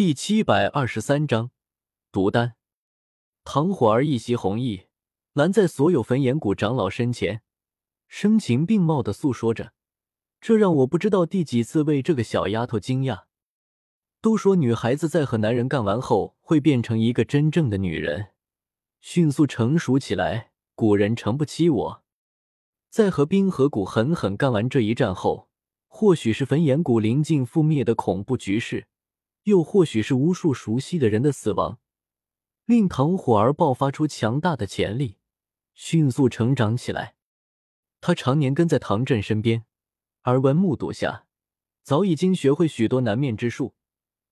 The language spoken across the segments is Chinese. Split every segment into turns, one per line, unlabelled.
第七百二十三章毒丹。唐火儿一袭红衣，拦在所有焚炎谷长老身前，声情并茂的诉说着，这让我不知道第几次为这个小丫头惊讶。都说女孩子在和男人干完后，会变成一个真正的女人，迅速成熟起来。古人诚不欺我，在和冰河谷狠狠干完这一战后，或许是焚炎谷临近覆灭的恐怖局势。又或许是无数熟悉的人的死亡，令唐火儿爆发出强大的潜力，迅速成长起来。他常年跟在唐振身边，耳闻目睹下，早已经学会许多难面之术，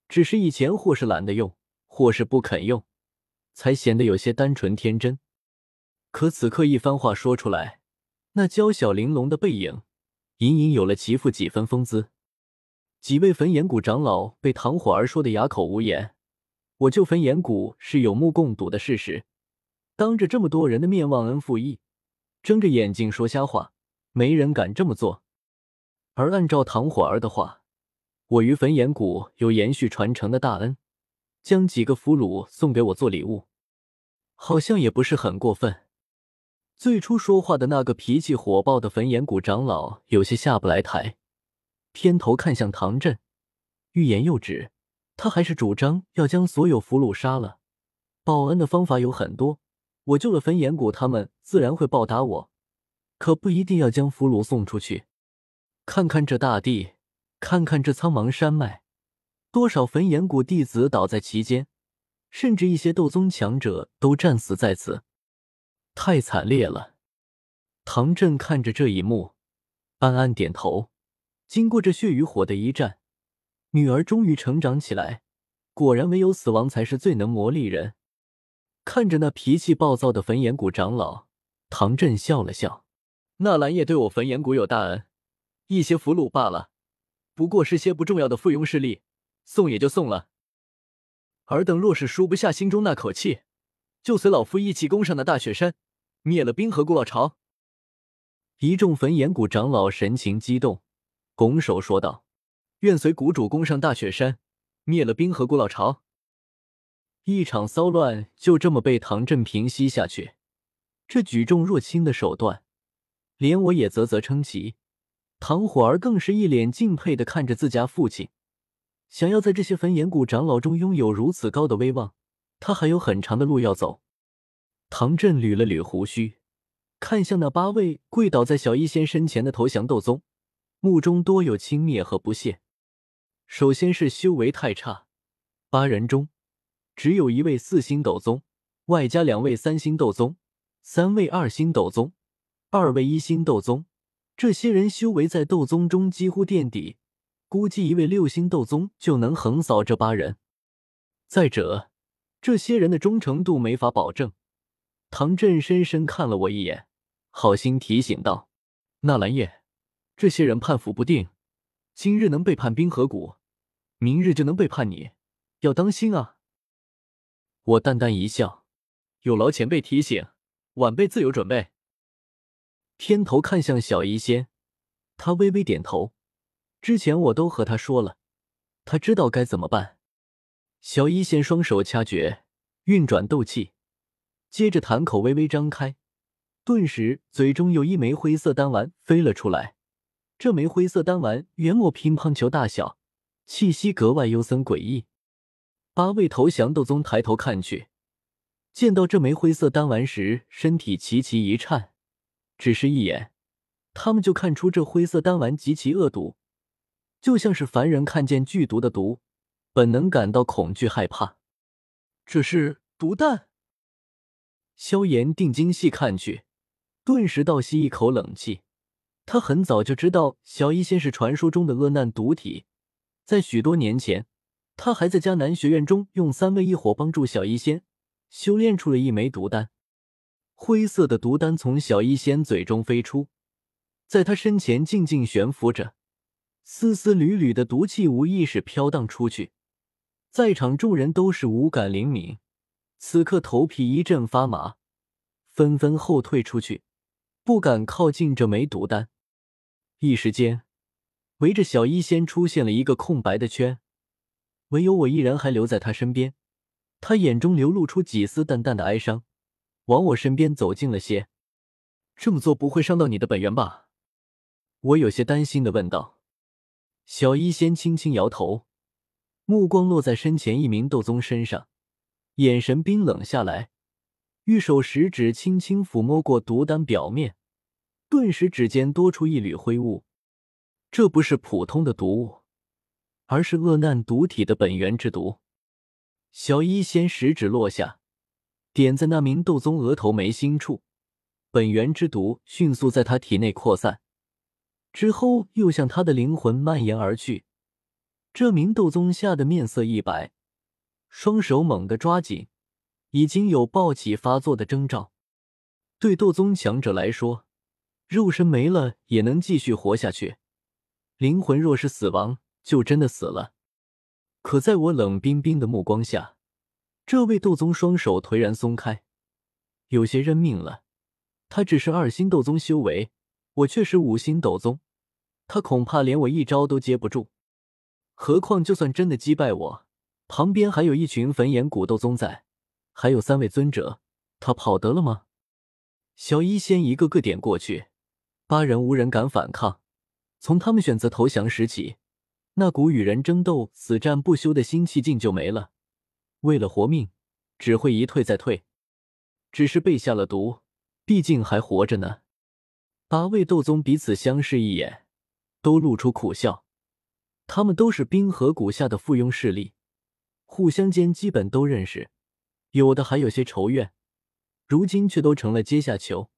只是以前或是懒得用，或是不肯用，才显得有些单纯天真。可此刻一番话说出来，那娇小玲珑的背影，隐隐有了其父几分风姿。几位焚炎谷长老被唐火儿说的哑口无言。我救焚炎谷是有目共睹的事实，当着这么多人的面忘恩负义，睁着眼睛说瞎话，没人敢这么做。而按照唐火儿的话，我于焚炎谷有延续传承的大恩，将几个俘虏送给我做礼物，好像也不是很过分。最初说话的那个脾气火爆的焚炎谷长老有些下不来台。偏头看向唐振，欲言又止。他还是主张要将所有俘虏杀了。报恩的方法有很多，我救了焚炎谷，他们自然会报答我。可不一定要将俘虏送出去。看看这大地，看看这苍茫山脉，多少焚炎谷弟子倒在其间，甚至一些斗宗强者都战死在此，太惨烈了。唐振看着这一幕，暗暗点头。经过这血与火的一战，女儿终于成长起来。果然，唯有死亡才是最能磨砺人。看着那脾气暴躁的焚炎谷长老，唐振笑了笑：“纳兰叶对我焚炎谷有大恩，一些俘虏罢了，不过是些不重要的附庸势力，送也就送了。尔等若是输不下心中那口气，就随老夫一起攻上那大雪山，灭了冰河谷老巢。”一众焚炎谷长老神情激动。拱手说道：“愿随谷主攻上大雪山，灭了冰河谷老巢。”一场骚乱就这么被唐振平息下去。这举重若轻的手段，连我也啧啧称奇。唐火儿更是一脸敬佩的看着自家父亲。想要在这些焚炎谷长老中拥有如此高的威望，他还有很长的路要走。唐振捋了捋胡须，看向那八位跪倒在小医仙身前的投降斗宗。目中多有轻蔑和不屑。首先是修为太差，八人中只有一位四星斗宗，外加两位三星斗宗，三位二星斗宗，二位一星斗宗。这些人修为在斗宗中几乎垫底，估计一位六星斗宗就能横扫这八人。再者，这些人的忠诚度没法保证。唐振深深看了我一眼，好心提醒道：“纳兰叶。”这些人叛服不定，今日能背叛冰河谷，明日就能背叛你，要当心啊！我淡淡一笑，有劳前辈提醒，晚辈自有准备。偏头看向小医仙，他微微点头。之前我都和他说了，他知道该怎么办。小医仙双手掐诀，运转斗气，接着潭口微微张开，顿时嘴中有一枚灰色丹丸飞了出来。这枚灰色丹丸约莫乒乓球大小，气息格外幽森诡异。八位投降斗宗抬头看去，见到这枚灰色丹丸时，身体齐齐一颤。只是一眼，他们就看出这灰色丹丸极其恶毒，就像是凡人看见剧毒的毒，本能感到恐惧害怕。这是毒弹。萧炎定睛细看去，顿时倒吸一口冷气。他很早就知道小医仙是传说中的恶难毒体，在许多年前，他还在迦南学院中用三位一火帮助小医仙修炼出了一枚毒丹。灰色的毒丹从小医仙嘴中飞出，在他身前静静悬浮着，丝丝缕缕的毒气无意识飘荡出去，在场众人都是五感灵敏，此刻头皮一阵发麻，纷纷后退出去，不敢靠近这枚毒丹。一时间，围着小医仙出现了一个空白的圈，唯有我一人还留在他身边。他眼中流露出几丝淡淡的哀伤，往我身边走近了些。这么做不会伤到你的本源吧？我有些担心的问道。小医仙轻轻摇头，目光落在身前一名斗宗身上，眼神冰冷下来，玉手食指轻轻抚摸过毒丹表面，顿时指尖多出一缕灰雾。这不是普通的毒物，而是恶难毒体的本源之毒。小医仙食指落下，点在那名斗宗额头眉心处，本源之毒迅速在他体内扩散，之后又向他的灵魂蔓延而去。这名斗宗吓得面色一白，双手猛地抓紧，已经有暴起发作的征兆。对斗宗强者来说，肉身没了也能继续活下去，灵魂若是死亡，就真的死了。可在我冷冰冰的目光下，这位斗宗双手颓然松开，有些认命了。他只是二星斗宗修为，我却是五星斗宗，他恐怕连我一招都接不住。何况就算真的击败我，旁边还有一群焚炎古斗宗在，还有三位尊者，他跑得了吗？小医仙一个个点过去，八人无人敢反抗。从他们选择投降时起。那股与人争斗、死战不休的心气劲就没了。为了活命，只会一退再退。只是被下了毒，毕竟还活着呢。八位斗宗彼此相视一眼，都露出苦笑。他们都是冰河谷下的附庸势力，互相间基本都认识，有的还有些仇怨。如今却都成了阶下囚，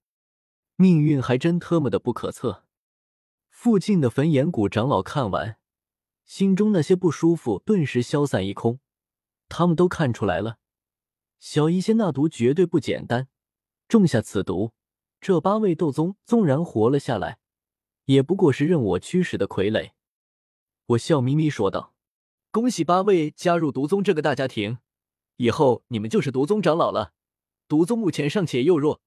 命运还真特么的不可测。附近的焚炎谷长老看完。心中那些不舒服顿时消散一空，他们都看出来了，小医仙那毒绝对不简单，种下此毒，这八位斗宗纵然活了下来，也不过是任我驱使的傀儡。我笑眯眯说道：“恭喜八位加入毒宗这个大家庭，以后你们就是毒宗长老了。毒宗目前尚且幼弱，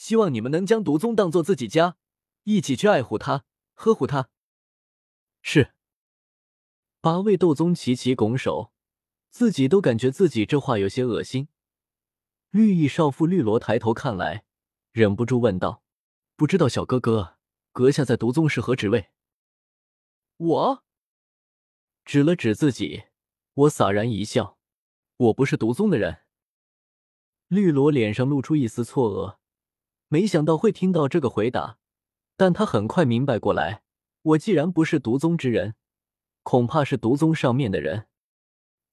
希望你们能将毒宗当做自己家，一起去爱护它，呵护它。”是。八位斗宗齐齐拱手，自己都感觉自己这话有些恶心。绿衣少妇绿萝抬头看来，忍不住问道：“不知道小哥哥，阁下在毒宗是何职位？”我指了指自己，我洒然一笑：“我不是毒宗的人。”绿萝脸上露出一丝错愕，没想到会听到这个回答，但他很快明白过来：我既然不是毒宗之人。恐怕是毒宗上面的人，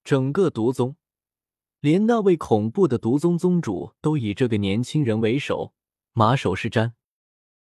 整个毒宗，连那位恐怖的毒宗宗主都以这个年轻人为首，马首是瞻。